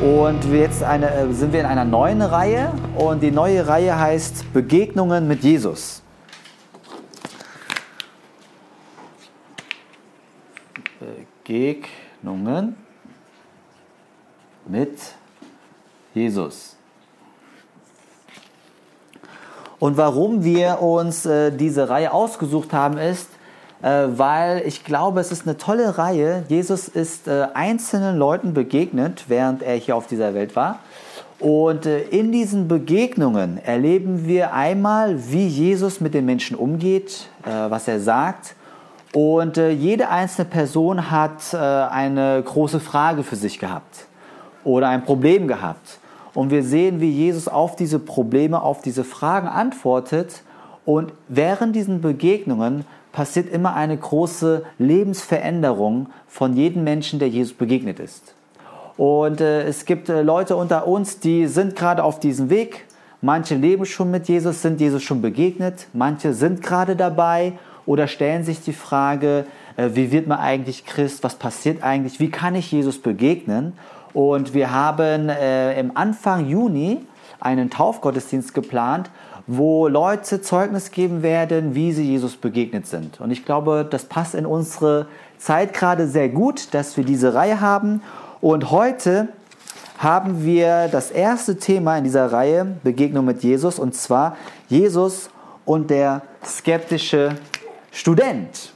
Und jetzt eine, äh, sind wir in einer neuen Reihe und die neue Reihe heißt Begegnungen mit Jesus. Begegnungen mit Jesus. Und warum wir uns äh, diese Reihe ausgesucht haben, ist, weil ich glaube, es ist eine tolle Reihe. Jesus ist äh, einzelnen Leuten begegnet, während er hier auf dieser Welt war. Und äh, in diesen Begegnungen erleben wir einmal, wie Jesus mit den Menschen umgeht, was er sagt. Und jede einzelne Person hat eine große Frage für sich gehabt oder ein Problem gehabt. Und wir sehen, wie Jesus auf diese Probleme, auf diese Fragen antwortet. Und während diesen Begegnungen passiert immer eine große Lebensveränderung von jedem Menschen, der Jesus begegnet ist. Und äh, es gibt äh, Leute unter uns, die sind gerade auf diesem Weg. Manche leben schon mit Jesus, sind Jesus schon begegnet. Manche sind gerade dabei oder stellen sich die Frage, äh, wie wird man eigentlich Christ? Was passiert eigentlich? Wie kann ich Jesus begegnen? Und wir haben äh, im Anfang Juni einen Taufgottesdienst geplant, wo Leute Zeugnis geben werden, wie sie Jesus begegnet sind. Und ich glaube, das passt in unsere Zeit gerade sehr gut, dass wir diese Reihe haben. Und heute haben wir das erste Thema in dieser Reihe, Begegnung mit Jesus, und zwar Jesus und der skeptische Student.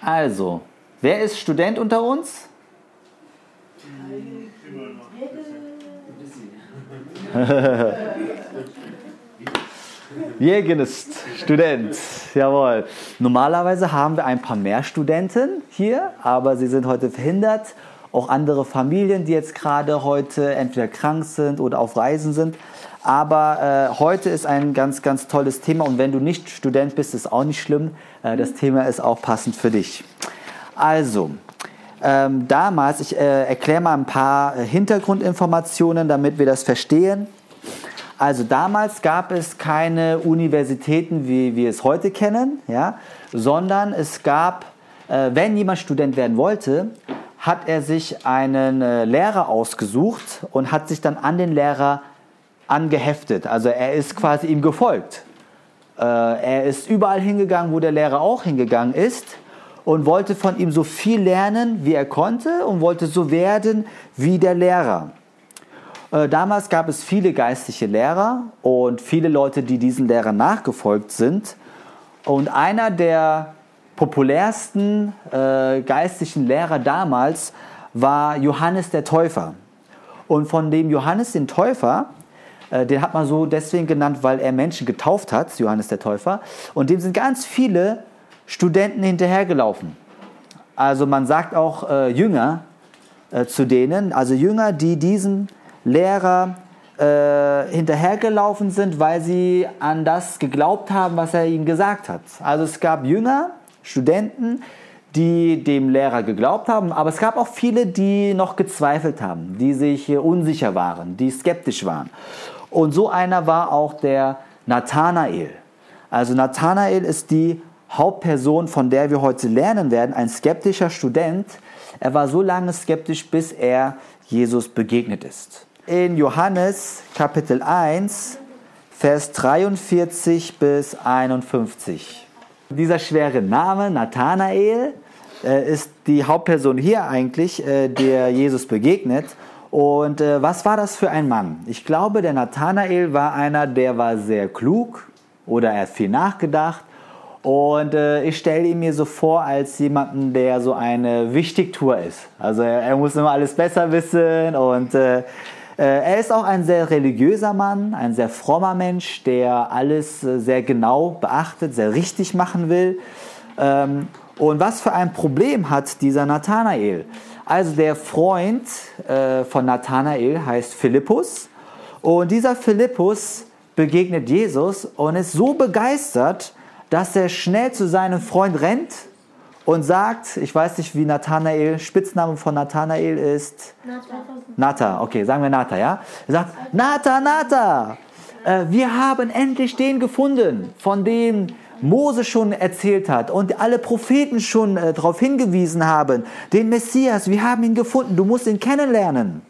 Also, wer ist Student unter uns? Jürgen ist Student, jawohl. Normalerweise haben wir ein paar mehr Studenten hier, aber sie sind heute verhindert. Auch andere Familien, die jetzt gerade heute entweder krank sind oder auf Reisen sind. Aber äh, heute ist ein ganz, ganz tolles Thema und wenn du nicht Student bist, ist auch nicht schlimm. Äh, das Thema ist auch passend für dich. Also, ähm, damals, ich äh, erkläre mal ein paar äh, Hintergrundinformationen, damit wir das verstehen. Also damals gab es keine Universitäten, wie wir es heute kennen, ja, sondern es gab, äh, wenn jemand Student werden wollte, hat er sich einen äh, Lehrer ausgesucht und hat sich dann an den Lehrer angeheftet. Also er ist quasi ihm gefolgt. Äh, er ist überall hingegangen, wo der Lehrer auch hingegangen ist und wollte von ihm so viel lernen, wie er konnte und wollte so werden wie der Lehrer. Äh, damals gab es viele geistliche Lehrer und viele Leute, die diesen Lehrern nachgefolgt sind. Und einer der populärsten äh, geistlichen Lehrer damals war Johannes der Täufer. Und von dem Johannes den Täufer, äh, den hat man so deswegen genannt, weil er Menschen getauft hat, Johannes der Täufer. Und dem sind ganz viele Studenten hinterhergelaufen. Also man sagt auch äh, Jünger äh, zu denen, also Jünger, die diesem Lehrer äh, hinterhergelaufen sind, weil sie an das geglaubt haben, was er ihnen gesagt hat. Also es gab Jünger, Studenten, die dem Lehrer geglaubt haben, aber es gab auch viele, die noch gezweifelt haben, die sich unsicher waren, die skeptisch waren. Und so einer war auch der Nathanael. Also Nathanael ist die Hauptperson, von der wir heute lernen werden, ein skeptischer Student. Er war so lange skeptisch, bis er Jesus begegnet ist. In Johannes Kapitel 1, Vers 43 bis 51. Dieser schwere Name, Nathanael, äh, ist die Hauptperson hier eigentlich, äh, der Jesus begegnet. Und äh, was war das für ein Mann? Ich glaube, der Nathanael war einer, der war sehr klug oder er hat viel nachgedacht und äh, ich stelle ihn mir so vor als jemanden, der so eine Wichtigtour ist. Also er, er muss immer alles besser wissen und äh, äh, er ist auch ein sehr religiöser Mann, ein sehr frommer Mensch, der alles äh, sehr genau beachtet, sehr richtig machen will. Ähm, und was für ein Problem hat dieser Nathanael? Also der Freund äh, von Nathanael heißt Philippus und dieser Philippus begegnet Jesus und ist so begeistert, dass er schnell zu seinem Freund rennt und sagt, ich weiß nicht, wie Nathanael, Spitzname von Nathanael ist. Nata. Nata, okay, sagen wir Nata, ja? Er sagt, Nata, Nata, äh, wir haben endlich den gefunden, von dem Mose schon erzählt hat und alle Propheten schon äh, darauf hingewiesen haben, den Messias, wir haben ihn gefunden, du musst ihn kennenlernen.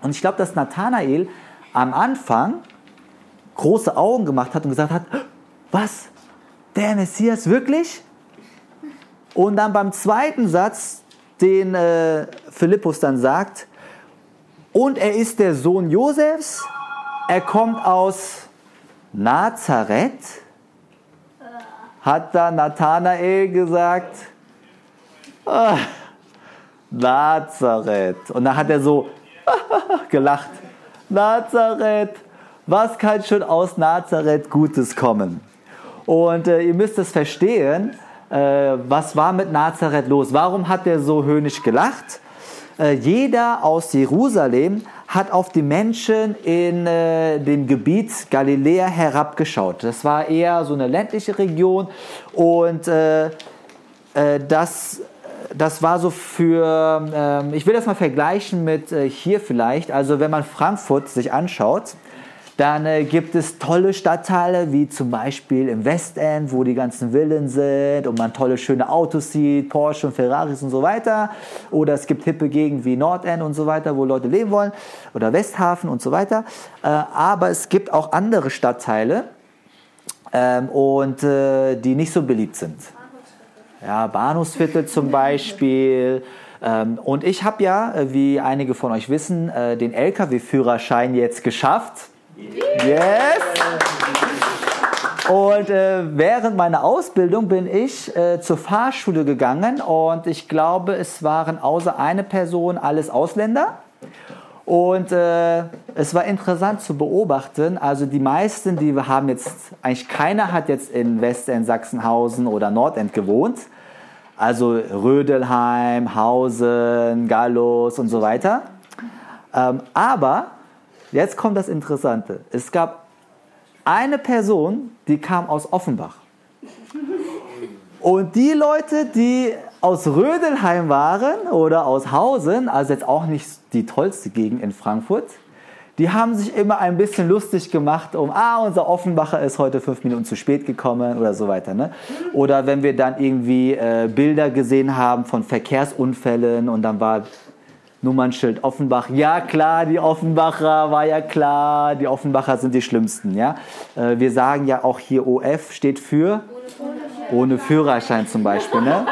Und ich glaube, dass Nathanael am Anfang große Augen gemacht hat und gesagt hat, was, der Messias wirklich? Und dann beim zweiten Satz, den äh, Philippus dann sagt, und er ist der Sohn Josefs, er kommt aus Nazareth, hat da Nathanael gesagt, ah, Nazareth. Und dann hat er so gelacht. Nazareth, was kann schon aus Nazareth Gutes kommen? Und äh, ihr müsst es verstehen, äh, was war mit Nazareth los? Warum hat er so höhnisch gelacht? Äh, jeder aus Jerusalem hat auf die Menschen in äh, dem Gebiet Galiläa herabgeschaut. Das war eher so eine ländliche Region und äh, äh, das, das war so für, ähm, ich will das mal vergleichen mit äh, hier vielleicht, also wenn man Frankfurt sich anschaut, dann äh, gibt es tolle Stadtteile, wie zum Beispiel im Westend, wo die ganzen Villen sind und man tolle, schöne Autos sieht, Porsche und Ferraris und so weiter. Oder es gibt hippe Gegenden wie Nordend und so weiter, wo Leute leben wollen. Oder Westhafen und so weiter. Äh, aber es gibt auch andere Stadtteile, ähm, und äh, die nicht so beliebt sind. Ja, Bahnhofsviertel zum Beispiel. Ähm, und ich habe ja, äh, wie einige von euch wissen, äh, den Lkw-Führerschein jetzt geschafft. Yes! Und äh, während meiner Ausbildung bin ich äh, zur Fahrschule gegangen und ich glaube, es waren außer eine Person alles Ausländer. Und äh, es war interessant zu beobachten. Also die meisten, die wir haben jetzt, eigentlich keiner hat jetzt in Westend, Sachsenhausen oder Nordend gewohnt. Also Rödelheim, Hausen, Gallus und so weiter. Ähm, aber Jetzt kommt das Interessante. Es gab eine Person, die kam aus Offenbach. Und die Leute, die aus Rödelheim waren oder aus Hausen, also jetzt auch nicht die tollste Gegend in Frankfurt, die haben sich immer ein bisschen lustig gemacht um, ah, unser Offenbacher ist heute fünf Minuten zu spät gekommen oder so weiter. Ne? Oder wenn wir dann irgendwie äh, Bilder gesehen haben von Verkehrsunfällen und dann war Nummernschild Offenbach. Ja, klar, die Offenbacher, war ja klar, die Offenbacher sind die schlimmsten. Ja? Äh, wir sagen ja auch hier OF steht für ohne Führerschein zum Beispiel. Ne?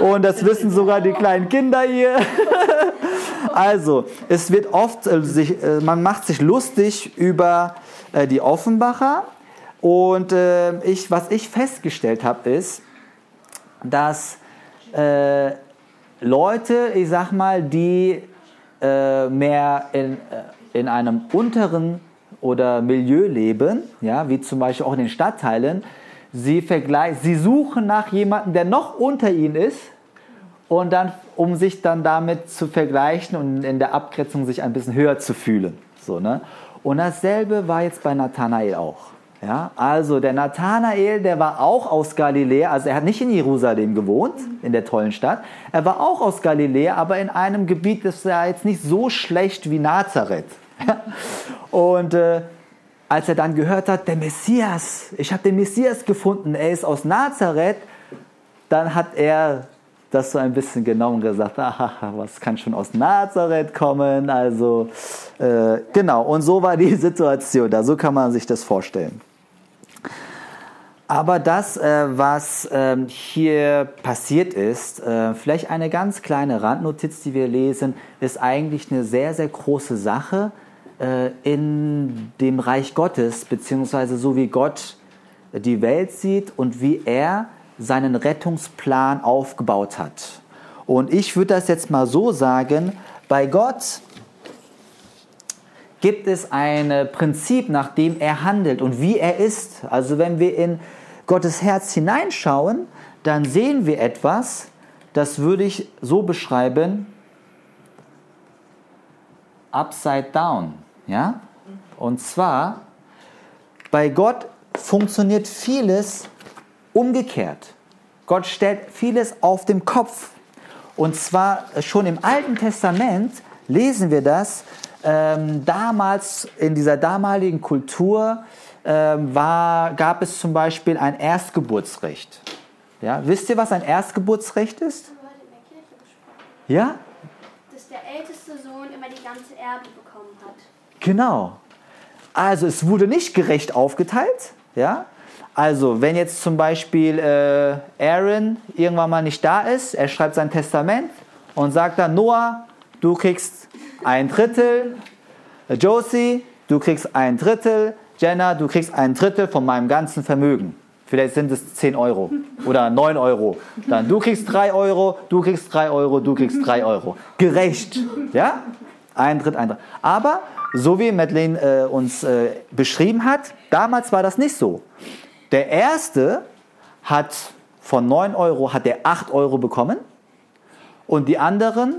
Und das wissen sogar die kleinen Kinder hier. Also, es wird oft, äh, sich, äh, man macht sich lustig über die Offenbacher. Und ich, was ich festgestellt habe, ist, dass Leute, ich sag mal, die äh, mehr in, äh, in einem unteren oder Milieu leben, ja, wie zum Beispiel auch in den Stadtteilen, sie, vergleichen, sie suchen nach jemandem, der noch unter ihnen ist, und dann, um sich dann damit zu vergleichen und in der Abgrenzung sich ein bisschen höher zu fühlen. So, ne? Und dasselbe war jetzt bei Nathanael auch. Ja, also der Nathanael, der war auch aus Galiläa, also er hat nicht in Jerusalem gewohnt, in der tollen Stadt. Er war auch aus Galiläa, aber in einem Gebiet, das war jetzt nicht so schlecht wie Nazareth. Und äh, als er dann gehört hat, der Messias, ich habe den Messias gefunden, er ist aus Nazareth, dann hat er das so ein bisschen genommen gesagt, aha, was kann schon aus Nazareth kommen? Also äh, genau, und so war die Situation da, so kann man sich das vorstellen. Aber das, äh, was ähm, hier passiert ist, äh, vielleicht eine ganz kleine Randnotiz, die wir lesen, ist eigentlich eine sehr, sehr große Sache äh, in dem Reich Gottes, beziehungsweise so wie Gott die Welt sieht und wie er seinen Rettungsplan aufgebaut hat. Und ich würde das jetzt mal so sagen, bei Gott gibt es ein Prinzip, nach dem er handelt und wie er ist. Also wenn wir in Gottes Herz hineinschauen, dann sehen wir etwas, das würde ich so beschreiben, upside down. Ja? Und zwar, bei Gott funktioniert vieles umgekehrt. Gott stellt vieles auf den Kopf. Und zwar schon im Alten Testament lesen wir das, ähm, damals in dieser damaligen Kultur äh, war, gab es zum Beispiel ein Erstgeburtsrecht. Ja, wisst ihr, was ein Erstgeburtsrecht ist? Ja? Dass der älteste Sohn immer die ganze Erbe bekommen hat. Genau. Also es wurde nicht gerecht aufgeteilt. Ja? Also wenn jetzt zum Beispiel äh, Aaron irgendwann mal nicht da ist, er schreibt sein Testament und sagt dann, Noah, du kriegst ein Drittel, Josie, du kriegst ein Drittel, Jenna, du kriegst ein Drittel von meinem ganzen Vermögen. Vielleicht sind es 10 Euro oder 9 Euro. Dann du kriegst 3 Euro, du kriegst 3 Euro, du kriegst 3 Euro. Gerecht. Ja? Ein Drittel, ein Drittel. Aber so wie Madeleine äh, uns äh, beschrieben hat, damals war das nicht so. Der erste hat von 9 Euro hat der 8 Euro bekommen und die anderen,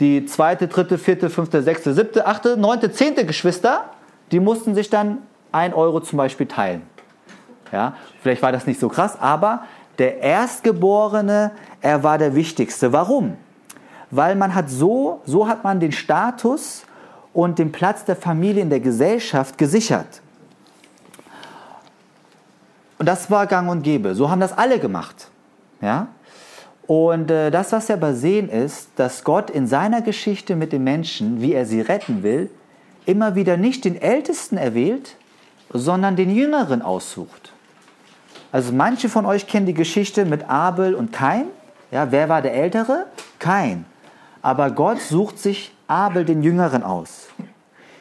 die zweite, dritte, vierte, fünfte, sechste, siebte, achte, neunte, zehnte Geschwister, die mussten sich dann 1 Euro zum Beispiel teilen. Ja, vielleicht war das nicht so krass, aber der Erstgeborene, er war der Wichtigste. Warum? Weil man hat so, so hat man den Status und den Platz der Familie in der Gesellschaft gesichert. Und das war gang und gäbe. So haben das alle gemacht. Ja? Und äh, das, was wir aber sehen, ist, dass Gott in seiner Geschichte mit den Menschen, wie er sie retten will, immer wieder nicht den Ältesten erwählt, sondern den Jüngeren aussucht. Also manche von euch kennen die Geschichte mit Abel und Kain. Ja, wer war der Ältere? Kain. Aber Gott sucht sich Abel den Jüngeren aus.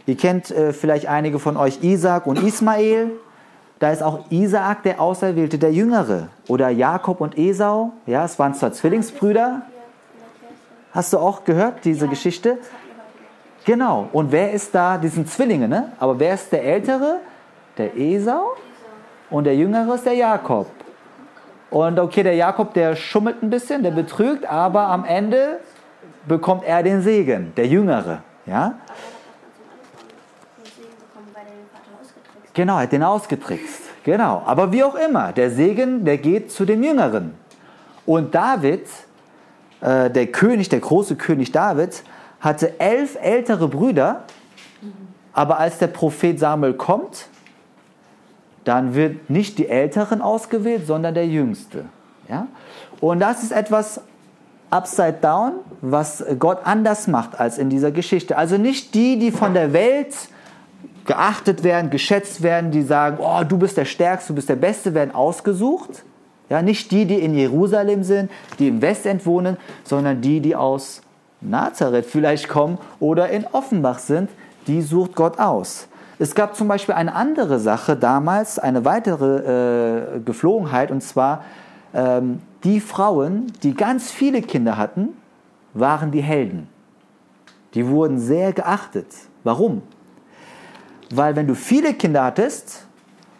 Ihr kennt äh, vielleicht einige von euch Isaac und Ismael. Da ist auch Isaak der Auserwählte, der Jüngere. Oder Jakob und Esau. Ja, es waren zwar Zwillingsbrüder. Hast du auch gehört, diese ja, Geschichte? Genau. Und wer ist da? Die sind Zwillinge, ne? Aber wer ist der Ältere? Der Esau und der Jüngere ist der Jakob. Und okay, der Jakob, der schummelt ein bisschen, der betrügt, aber am Ende bekommt er den Segen, der Jüngere. Ja? Genau, er hat den ausgetrickst. Genau. Aber wie auch immer, der Segen, der geht zu den Jüngeren. Und David, äh, der König, der große König David, hatte elf ältere Brüder. Aber als der Prophet Samuel kommt, dann wird nicht die Älteren ausgewählt, sondern der Jüngste. Ja? Und das ist etwas upside down, was Gott anders macht als in dieser Geschichte. Also nicht die, die von der Welt geachtet werden, geschätzt werden, die sagen, oh, du bist der Stärkste, du bist der Beste, werden ausgesucht. Ja, nicht die, die in Jerusalem sind, die im Westend wohnen, sondern die, die aus Nazareth vielleicht kommen oder in Offenbach sind, die sucht Gott aus. Es gab zum Beispiel eine andere Sache damals, eine weitere äh, Geflogenheit, und zwar ähm, die Frauen, die ganz viele Kinder hatten, waren die Helden. Die wurden sehr geachtet. Warum? Weil wenn du viele Kinder hattest,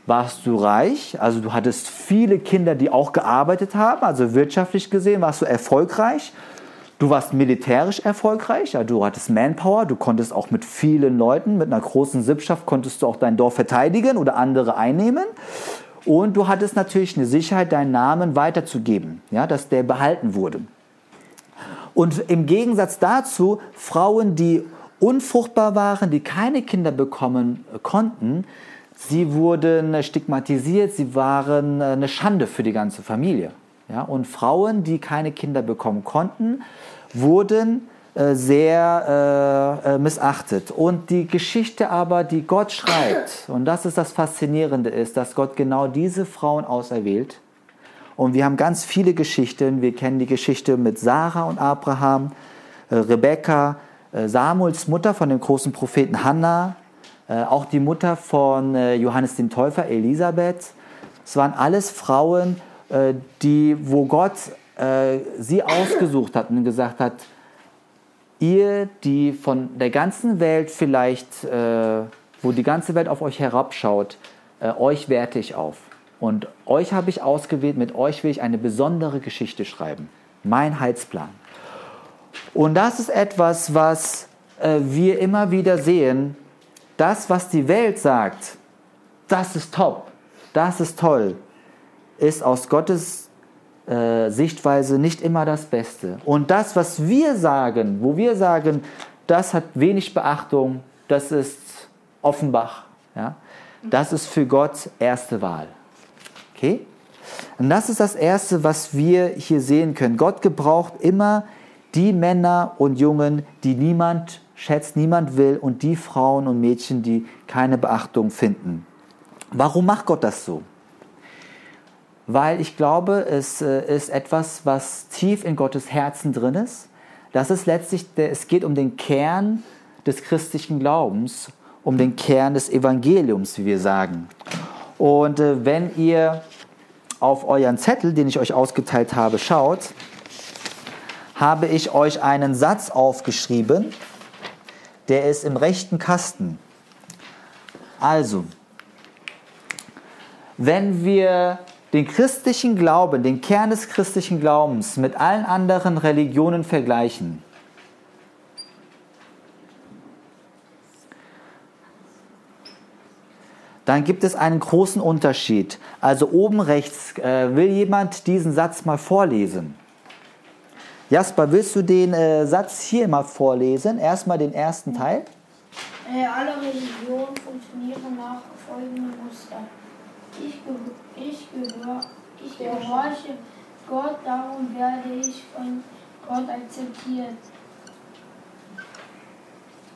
warst du reich, also du hattest viele Kinder, die auch gearbeitet haben, also wirtschaftlich gesehen warst du erfolgreich. Du warst militärisch erfolgreich, ja, du hattest Manpower, du konntest auch mit vielen Leuten, mit einer großen Sippschaft, konntest du auch dein Dorf verteidigen oder andere einnehmen. Und du hattest natürlich eine Sicherheit, deinen Namen weiterzugeben, ja, dass der behalten wurde. Und im Gegensatz dazu, Frauen, die unfruchtbar waren, die keine Kinder bekommen konnten, sie wurden stigmatisiert, sie waren eine Schande für die ganze Familie. Ja, und Frauen, die keine Kinder bekommen konnten, wurden äh, sehr äh, äh, missachtet. Und die Geschichte aber, die Gott schreibt, und das ist das Faszinierende, ist, dass Gott genau diese Frauen auserwählt. Und wir haben ganz viele Geschichten. Wir kennen die Geschichte mit Sarah und Abraham, äh, Rebekka, äh, Samuels Mutter von dem großen Propheten Hannah, äh, auch die Mutter von Johannes dem Täufer, Elisabeth. Es waren alles Frauen, die, wo Gott äh, sie ausgesucht hat und gesagt hat, ihr, die von der ganzen Welt vielleicht, äh, wo die ganze Welt auf euch herabschaut, äh, euch werte ich auf. Und euch habe ich ausgewählt, mit euch will ich eine besondere Geschichte schreiben. Mein Heilsplan. Und das ist etwas, was äh, wir immer wieder sehen. Das, was die Welt sagt, das ist top, das ist toll, ist aus Gottes äh, Sichtweise nicht immer das Beste. Und das, was wir sagen, wo wir sagen, das hat wenig Beachtung, das ist Offenbach. Ja? Das ist für Gott erste Wahl. Okay? Und das ist das Erste, was wir hier sehen können. Gott gebraucht immer die Männer und Jungen, die niemand schätzt, niemand will und die Frauen und Mädchen, die keine Beachtung finden. Warum macht Gott das so? Weil ich glaube, es äh, ist etwas, was tief in Gottes Herzen drin ist. Das ist letztlich, es geht um den Kern des christlichen Glaubens, um den Kern des Evangeliums, wie wir sagen. Und äh, wenn ihr auf euren Zettel, den ich euch ausgeteilt habe, schaut, habe ich euch einen Satz aufgeschrieben, der ist im rechten Kasten. Also, wenn wir den christlichen Glauben, den Kern des christlichen Glaubens mit allen anderen Religionen vergleichen, dann gibt es einen großen Unterschied. Also oben rechts äh, will jemand diesen Satz mal vorlesen. Jasper, willst du den äh, Satz hier mal vorlesen? Erstmal den ersten Teil. Äh, alle Religionen funktionieren nach folgendem Muster. Ich, ge ich, gehör ich gehorche Gott, darum werde ich von Gott akzeptiert.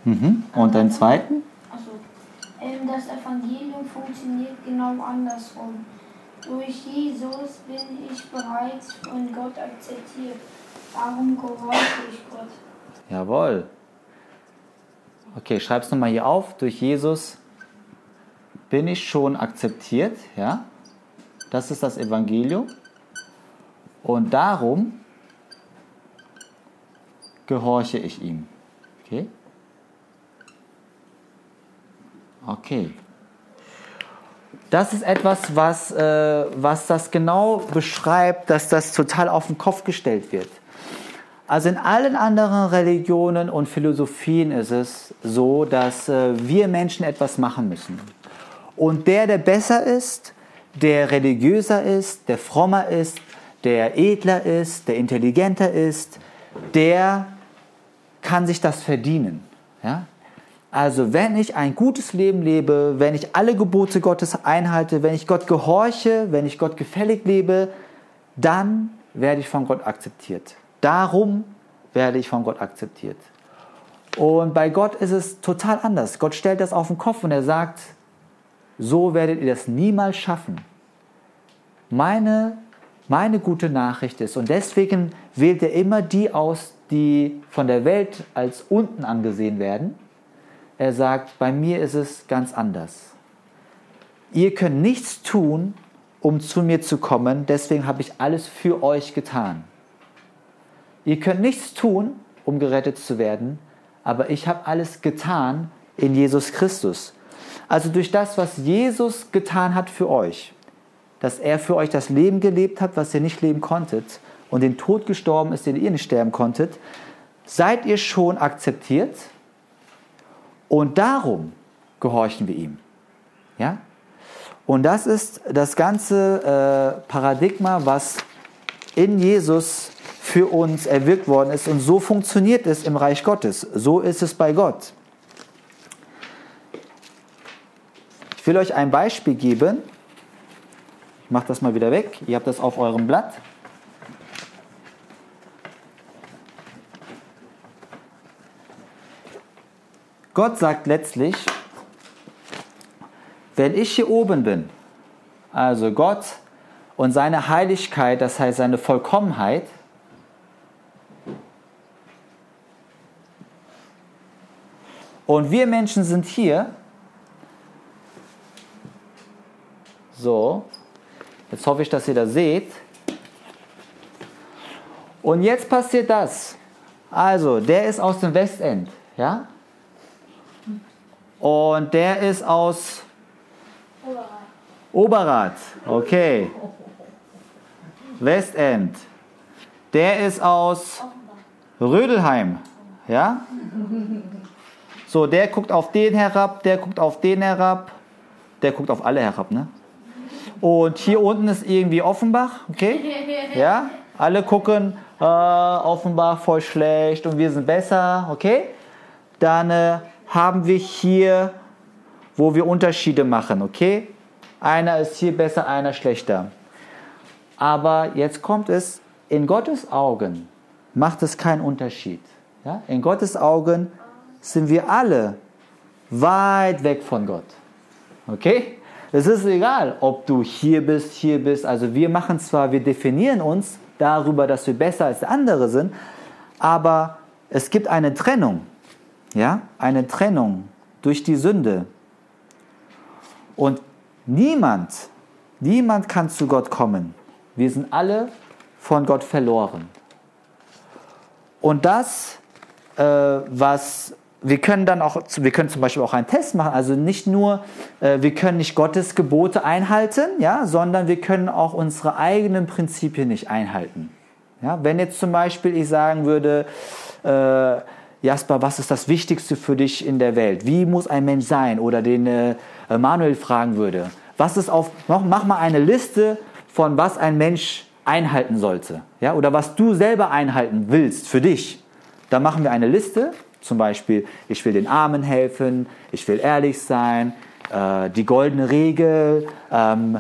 Mhm. Und den zweiten? Also, ähm, das Evangelium funktioniert genau andersrum. Durch Jesus bin ich bereits von Gott akzeptiert. Darum gehorche ich Gott. Jawohl. Okay, schreib's nochmal hier auf. Durch Jesus bin ich schon akzeptiert. Ja? Das ist das Evangelium. Und darum gehorche ich ihm. Okay? Okay. Das ist etwas, was, äh, was das genau beschreibt, dass das total auf den Kopf gestellt wird. Also in allen anderen Religionen und Philosophien ist es so, dass äh, wir Menschen etwas machen müssen. Und der, der besser ist, der religiöser ist, der frommer ist, der edler ist, der intelligenter ist, der kann sich das verdienen. Ja? Also wenn ich ein gutes Leben lebe, wenn ich alle Gebote Gottes einhalte, wenn ich Gott gehorche, wenn ich Gott gefällig lebe, dann werde ich von Gott akzeptiert. Darum werde ich von Gott akzeptiert. Und bei Gott ist es total anders. Gott stellt das auf den Kopf und er sagt, so werdet ihr das niemals schaffen. Meine, meine gute Nachricht ist, und deswegen wählt er immer die aus, die von der Welt als unten angesehen werden er sagt, bei mir ist es ganz anders. Ihr könnt nichts tun, um zu mir zu kommen, deswegen habe ich alles für euch getan. Ihr könnt nichts tun, um gerettet zu werden, aber ich habe alles getan in Jesus Christus. Also durch das, was Jesus getan hat für euch, dass er für euch das Leben gelebt hat, was ihr nicht leben konntet, und den Tod gestorben ist, den ihr nicht sterben konntet, seid ihr schon akzeptiert und darum gehorchen wir ihm. Ja? Und das ist das ganze äh, Paradigma, was in Jesus für uns erwirkt worden ist. Und so funktioniert es im Reich Gottes. So ist es bei Gott. Ich will euch ein Beispiel geben. Ich mache das mal wieder weg. Ihr habt das auf eurem Blatt. Gott sagt letztlich, wenn ich hier oben bin, also Gott und seine Heiligkeit, das heißt seine Vollkommenheit, und wir Menschen sind hier, so, jetzt hoffe ich, dass ihr das seht, und jetzt passiert das. Also, der ist aus dem Westend, ja? Und der ist aus Oberrat. Oberrat. Okay. Westend. Der ist aus Rödelheim. Ja? So, der guckt auf den herab, der guckt auf den herab, der guckt auf alle herab, ne? Und hier unten ist irgendwie Offenbach, okay? Ja? Alle gucken, äh, Offenbach voll schlecht und wir sind besser, okay? Dann äh, haben wir hier wo wir Unterschiede machen, okay? Einer ist hier besser, einer schlechter. Aber jetzt kommt es, in Gottes Augen macht es keinen Unterschied. Ja? In Gottes Augen sind wir alle weit weg von Gott. Okay? Es ist egal, ob du hier bist, hier bist. Also wir machen zwar, wir definieren uns darüber, dass wir besser als andere sind, aber es gibt eine Trennung. Ja? Eine Trennung durch die Sünde. Und niemand, niemand kann zu Gott kommen. Wir sind alle von Gott verloren. Und das, äh, was wir können dann auch, wir können zum Beispiel auch einen Test machen. Also nicht nur, äh, wir können nicht Gottes Gebote einhalten, ja, sondern wir können auch unsere eigenen Prinzipien nicht einhalten. Ja, wenn jetzt zum Beispiel ich sagen würde, äh, Jasper, was ist das Wichtigste für dich in der Welt? Wie muss ein Mensch sein? Oder den äh, Manuel fragen würde, was ist auf, mach, mach mal eine Liste von was ein Mensch einhalten sollte. Ja, oder was du selber einhalten willst für dich. Da machen wir eine Liste. Zum Beispiel, ich will den Armen helfen, ich will ehrlich sein, äh, die goldene Regel, ähm,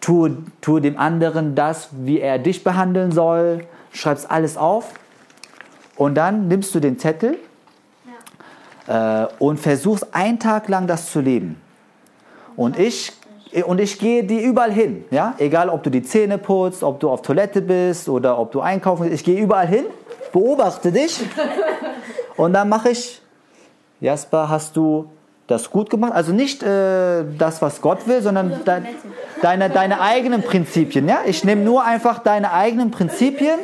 tue, tue dem anderen das, wie er dich behandeln soll, schreibst alles auf und dann nimmst du den Zettel ja. äh, und versuchst einen Tag lang das zu leben. Und ich, und ich gehe dir überall hin. Ja? Egal, ob du die Zähne putzt, ob du auf Toilette bist oder ob du einkaufen willst. Ich gehe überall hin, beobachte dich und dann mache ich, Jasper, hast du das gut gemacht? Also nicht äh, das, was Gott will, sondern de deine, deine eigenen Prinzipien. Ja? Ich nehme nur einfach deine eigenen Prinzipien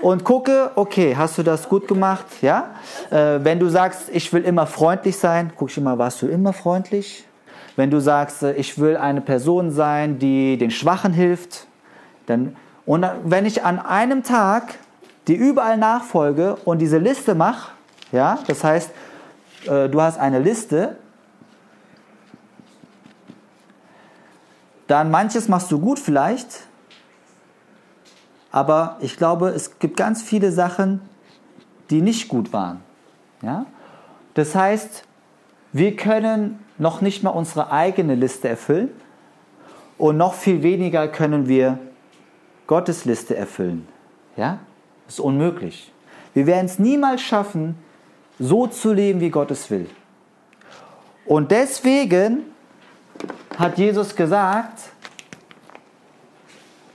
und gucke, okay, hast du das gut gemacht? Ja? Äh, wenn du sagst, ich will immer freundlich sein, guck ich immer, warst du immer freundlich? Wenn du sagst, äh, ich will eine Person sein, die den Schwachen hilft, dann und wenn ich an einem Tag die überall nachfolge und diese Liste mache, ja, das heißt, äh, du hast eine Liste, dann manches machst du gut vielleicht, aber ich glaube, es gibt ganz viele Sachen, die nicht gut waren. Ja? Das heißt, wir können noch nicht mal unsere eigene Liste erfüllen und noch viel weniger können wir Gottes Liste erfüllen. Ja? Ist unmöglich. Wir werden es niemals schaffen, so zu leben, wie Gott es will. Und deswegen hat Jesus gesagt,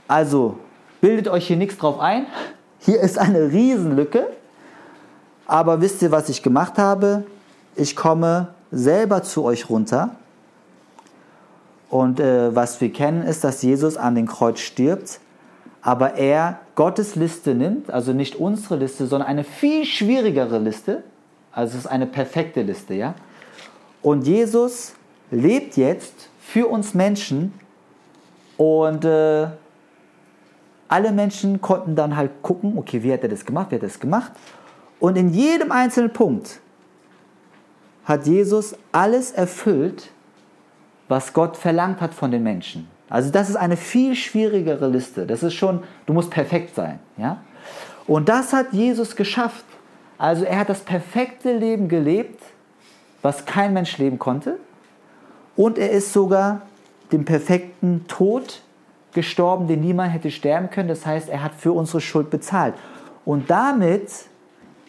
also Bildet euch hier nichts drauf ein. Hier ist eine Riesenlücke. Aber wisst ihr, was ich gemacht habe? Ich komme selber zu euch runter. Und äh, was wir kennen, ist, dass Jesus an den Kreuz stirbt, aber er Gottes Liste nimmt, also nicht unsere Liste, sondern eine viel schwierigere Liste. Also es ist eine perfekte Liste, ja. Und Jesus lebt jetzt für uns Menschen und äh, alle Menschen konnten dann halt gucken, okay, wie hat er das gemacht, wie hat er das gemacht. Und in jedem einzelnen Punkt hat Jesus alles erfüllt, was Gott verlangt hat von den Menschen. Also das ist eine viel schwierigere Liste. Das ist schon, du musst perfekt sein. Ja? Und das hat Jesus geschafft. Also er hat das perfekte Leben gelebt, was kein Mensch leben konnte. Und er ist sogar dem perfekten Tod gestorben, den niemand hätte sterben können. Das heißt, er hat für unsere Schuld bezahlt. Und damit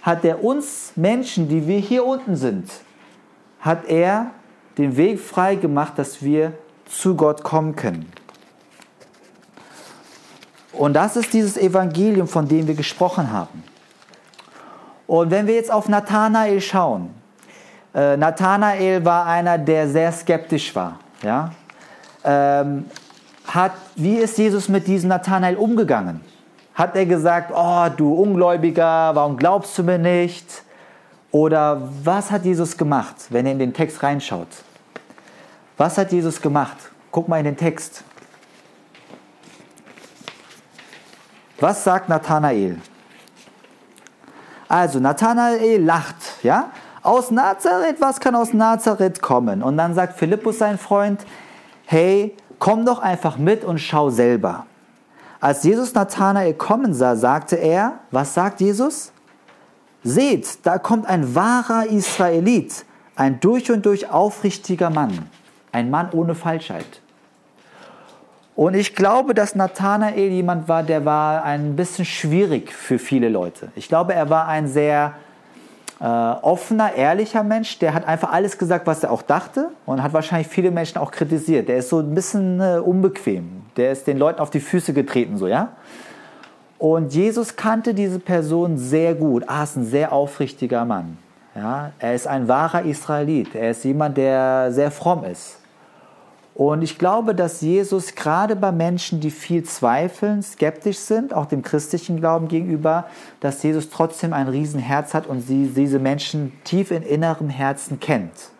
hat er uns Menschen, die wir hier unten sind, hat er den Weg frei gemacht, dass wir zu Gott kommen können. Und das ist dieses Evangelium, von dem wir gesprochen haben. Und wenn wir jetzt auf Nathanael schauen, äh, Nathanael war einer, der sehr skeptisch war. Ja? Ähm, hat, wie ist Jesus mit diesem Nathanael umgegangen? Hat er gesagt, oh du Ungläubiger, warum glaubst du mir nicht? Oder was hat Jesus gemacht, wenn er in den Text reinschaut? Was hat Jesus gemacht? Guck mal in den Text. Was sagt Nathanael? Also, Nathanael lacht, ja? Aus Nazareth, was kann aus Nazareth kommen? Und dann sagt Philippus, sein Freund, hey, komm doch einfach mit und schau selber. Als Jesus Nathanael kommen sah, sagte er, was sagt Jesus? Seht, da kommt ein wahrer Israelit, ein durch und durch aufrichtiger Mann, ein Mann ohne Falschheit. Und ich glaube, dass Nathanael jemand war, der war ein bisschen schwierig für viele Leute. Ich glaube, er war ein sehr äh, offener, ehrlicher Mensch, der hat einfach alles gesagt, was er auch dachte und hat wahrscheinlich viele Menschen auch kritisiert. Der ist so ein bisschen äh, unbequem. Der ist den Leuten auf die Füße getreten, so, ja? Und Jesus kannte diese Person sehr gut. Ah, ist ein sehr aufrichtiger Mann. Ja? Er ist ein wahrer Israelit. Er ist jemand, der sehr fromm ist. Und ich glaube, dass Jesus gerade bei Menschen, die viel zweifeln, skeptisch sind, auch dem christlichen Glauben gegenüber, dass Jesus trotzdem ein Riesenherz hat und sie diese Menschen tief in innerem Herzen kennt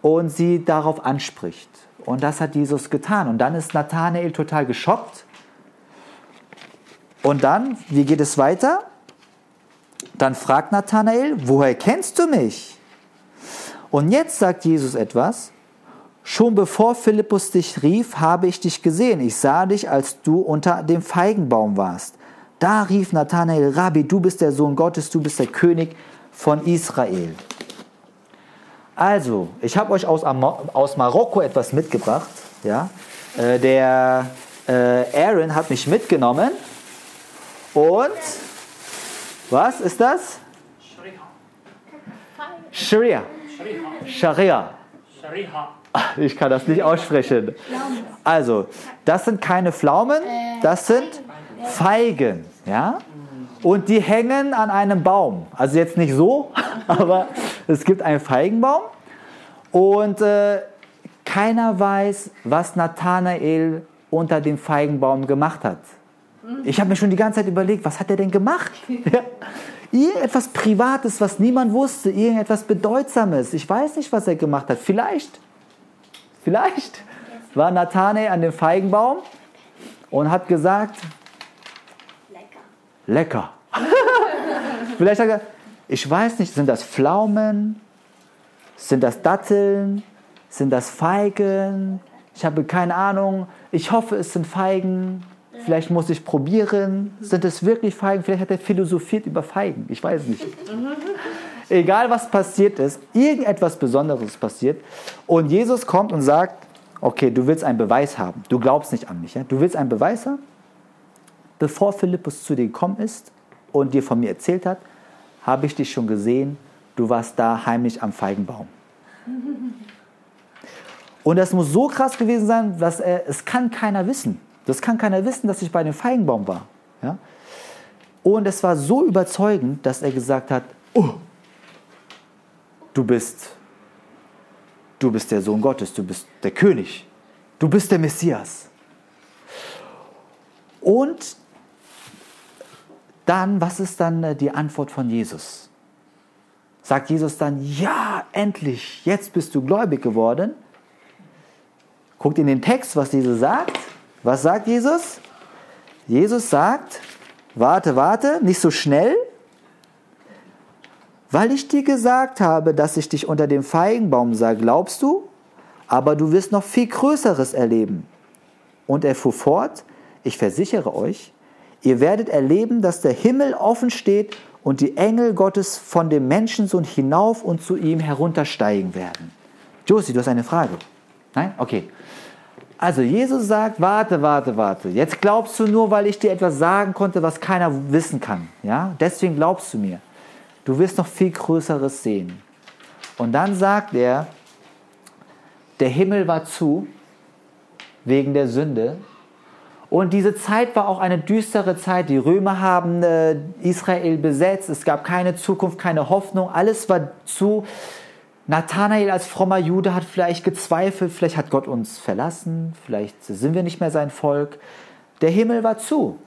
und sie darauf anspricht. Und das hat Jesus getan. Und dann ist Nathanael total geschockt. Und dann, wie geht es weiter? Dann fragt Nathanael, woher kennst du mich? Und jetzt sagt Jesus etwas, Schon bevor Philippus dich rief, habe ich dich gesehen. Ich sah dich, als du unter dem Feigenbaum warst. Da rief Nathanael, Rabbi, du bist der Sohn Gottes, du bist der König von Israel. Also, ich habe euch aus, aus Marokko etwas mitgebracht. Ja? Äh, der äh, Aaron hat mich mitgenommen. Und was ist das? Sharia. Sharia. Sharia. Ich kann das nicht aussprechen. Also, das sind keine Pflaumen, das sind Feigen. Ja? Und die hängen an einem Baum. Also jetzt nicht so, aber es gibt einen Feigenbaum. Und äh, keiner weiß, was Nathanael unter dem Feigenbaum gemacht hat. Ich habe mir schon die ganze Zeit überlegt, was hat er denn gemacht? Ja. Irgendetwas Privates, was niemand wusste, irgendetwas Bedeutsames. Ich weiß nicht, was er gemacht hat. Vielleicht Vielleicht war Nathanael an dem Feigenbaum und hat gesagt, lecker. Lecker. Vielleicht hat er gesagt, ich weiß nicht, sind das Pflaumen? Sind das Datteln? Sind das Feigen? Ich habe keine Ahnung. Ich hoffe, es sind Feigen. Vielleicht muss ich probieren. Sind es wirklich Feigen? Vielleicht hat er philosophiert über Feigen. Ich weiß nicht egal was passiert ist, irgendetwas Besonderes passiert und Jesus kommt und sagt, okay, du willst einen Beweis haben, du glaubst nicht an mich, ja? du willst einen Beweis haben? Bevor Philippus zu dir gekommen ist und dir von mir erzählt hat, habe ich dich schon gesehen, du warst da heimlich am Feigenbaum. Und das muss so krass gewesen sein, dass er, es kann keiner wissen. Das kann keiner wissen, dass ich bei dem Feigenbaum war. Ja? Und es war so überzeugend, dass er gesagt hat, oh, du bist, du bist der Sohn Gottes, du bist der König, du bist der Messias. Und dann, was ist dann äh, die Antwort von Jesus? Sagt Jesus dann, ja, endlich, jetzt bist du gläubig geworden? Guckt in den Text, was Jesus sagt. Was sagt Jesus? Jesus sagt, warte, warte, nicht so schnell, weil ich dir gesagt habe, dass ich dich unter dem Feigenbaum sah, glaubst du? Aber du wirst noch viel Größeres erleben. Und er fuhr fort, ich versichere euch, ihr werdet erleben, dass der Himmel offen steht und die Engel Gottes von dem Menschensohn hinauf und zu ihm heruntersteigen werden. Josie, du hast eine Frage. Nein? Okay. Also Jesus sagt, warte, warte, warte. Jetzt glaubst du nur, weil ich dir etwas sagen konnte, was keiner wissen kann. Ja? Deswegen glaubst du mir. Du wirst noch viel Größeres sehen. Und dann sagt er, der Himmel war zu wegen der Sünde. Und diese Zeit war auch eine düstere Zeit. Die Römer haben äh, Israel besetzt. Es gab keine Zukunft, keine Hoffnung. Alles war zu. Nathanael als frommer Jude hat vielleicht gezweifelt. Vielleicht hat Gott uns verlassen. Vielleicht sind wir nicht mehr sein Volk. Der Himmel war zu.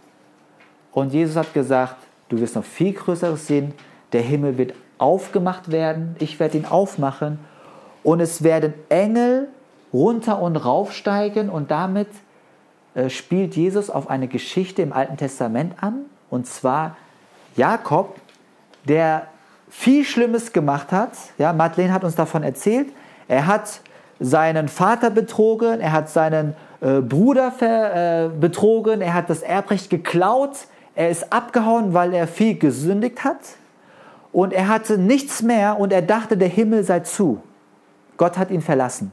Und Jesus hat gesagt, du wirst noch viel Größeres sehen der Himmel wird aufgemacht werden, ich werde ihn aufmachen. Und es werden Engel runter und raufsteigen. Und damit äh, spielt Jesus auf eine Geschichte im Alten Testament an. Und zwar Jakob, der viel Schlimmes gemacht hat. Ja, Madeleine hat uns davon erzählt. Er hat seinen Vater betrogen, er hat seinen äh, Bruder ver, äh, betrogen, er hat das Erbrecht geklaut, er ist abgehauen, weil er viel gesündigt hat. Und er hatte nichts mehr und er dachte, der Himmel sei zu. Gott hat ihn verlassen.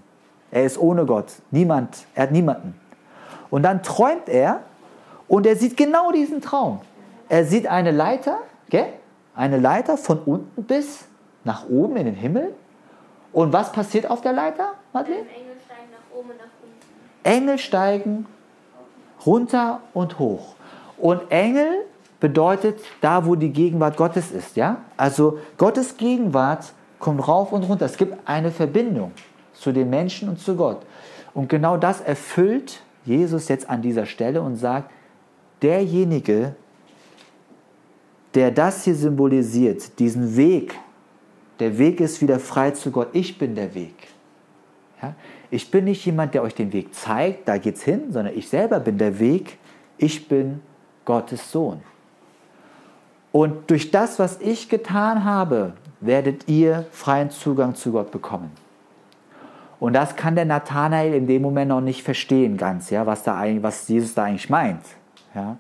Er ist ohne Gott. Niemand, er hat niemanden. Und dann träumt er und er sieht genau diesen Traum. Er sieht eine Leiter, gell? eine Leiter von unten bis nach oben in den Himmel. Und was passiert auf der Leiter, Madeleine? Engel steigen nach oben und nach unten. Engel steigen runter und hoch. Und Engel bedeutet da, wo die Gegenwart Gottes ist. Ja? Also Gottes Gegenwart kommt rauf und runter. Es gibt eine Verbindung zu den Menschen und zu Gott. Und genau das erfüllt Jesus jetzt an dieser Stelle und sagt, derjenige, der das hier symbolisiert, diesen Weg, der Weg ist wieder frei zu Gott. Ich bin der Weg. Ja? Ich bin nicht jemand, der euch den Weg zeigt, da geht's hin, sondern ich selber bin der Weg. Ich bin Gottes Sohn. Und durch das, was ich getan habe, werdet ihr freien Zugang zu Gott bekommen. Und das kann der Nathanael in dem Moment noch nicht verstehen ganz, ja, was, da eigentlich, was Jesus da eigentlich meint. Ja.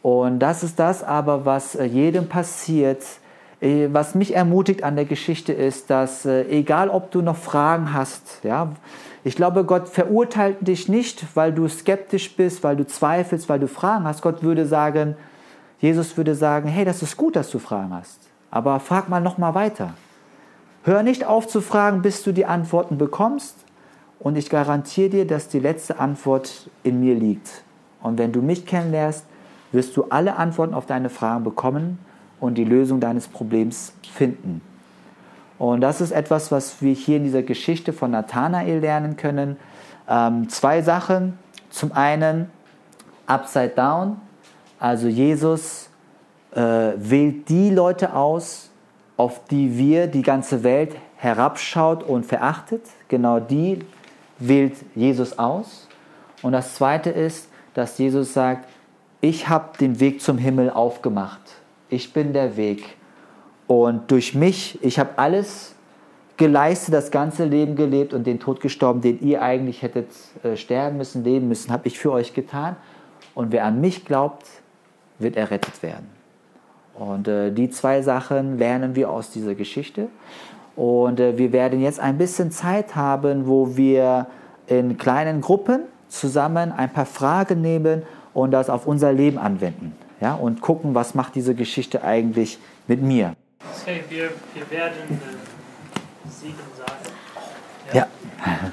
Und das ist das aber, was äh, jedem passiert. Äh, was mich ermutigt an der Geschichte ist, dass äh, egal ob du noch Fragen hast, ja, ich glaube, Gott verurteilt dich nicht, weil du skeptisch bist, weil du zweifelst, weil du Fragen hast. Gott würde sagen, Jesus würde sagen, hey, das ist gut, dass du Fragen hast, aber frag mal noch mal weiter. Hör nicht auf zu fragen, bis du die Antworten bekommst. Und ich garantiere dir, dass die letzte Antwort in mir liegt. Und wenn du mich kennenlernst, wirst du alle Antworten auf deine Fragen bekommen und die Lösung deines Problems finden. Und das ist etwas, was wir hier in dieser Geschichte von Nathanael lernen können. Ähm, zwei Sachen. Zum einen Upside Down, also Jesus äh, wählt die Leute aus, auf die wir die ganze Welt herabschaut und verachtet. Genau die wählt Jesus aus. Und das Zweite ist, dass Jesus sagt, ich habe den Weg zum Himmel aufgemacht. Ich bin der Weg. Und durch mich, ich habe alles geleistet, das ganze Leben gelebt und den Tod gestorben, den ihr eigentlich hättet äh, sterben müssen, leben müssen, habe ich für euch getan. Und wer an mich glaubt, wird errettet werden. Und äh, die zwei Sachen lernen wir aus dieser Geschichte. Und äh, wir werden jetzt ein bisschen Zeit haben, wo wir in kleinen Gruppen zusammen ein paar Fragen nehmen und das auf unser Leben anwenden. Ja, und gucken, was macht diese Geschichte eigentlich mit mir. Okay, wir, wir werden äh, Siegen sagen. Ja. Äh,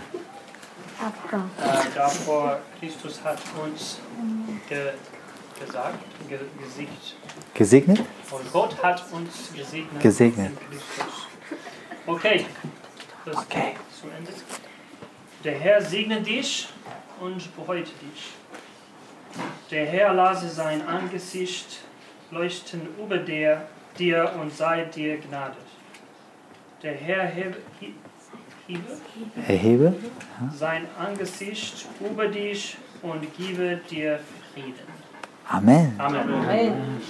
davor, Christus hat uns ge, gesagt, ge, gesiegt. Gesegnet? Und Gott hat uns gesegnet. Gesegnet. Okay, das Okay. zu Ende. Der Herr segne dich und behüte dich. Der Herr lasse sein Angesicht leuchten über dir, dir und sei dir gnadet. Der Herr hebe, he- hebe Erhebe. sein Angesicht über dich und gebe dir Frieden. Amen. Amen.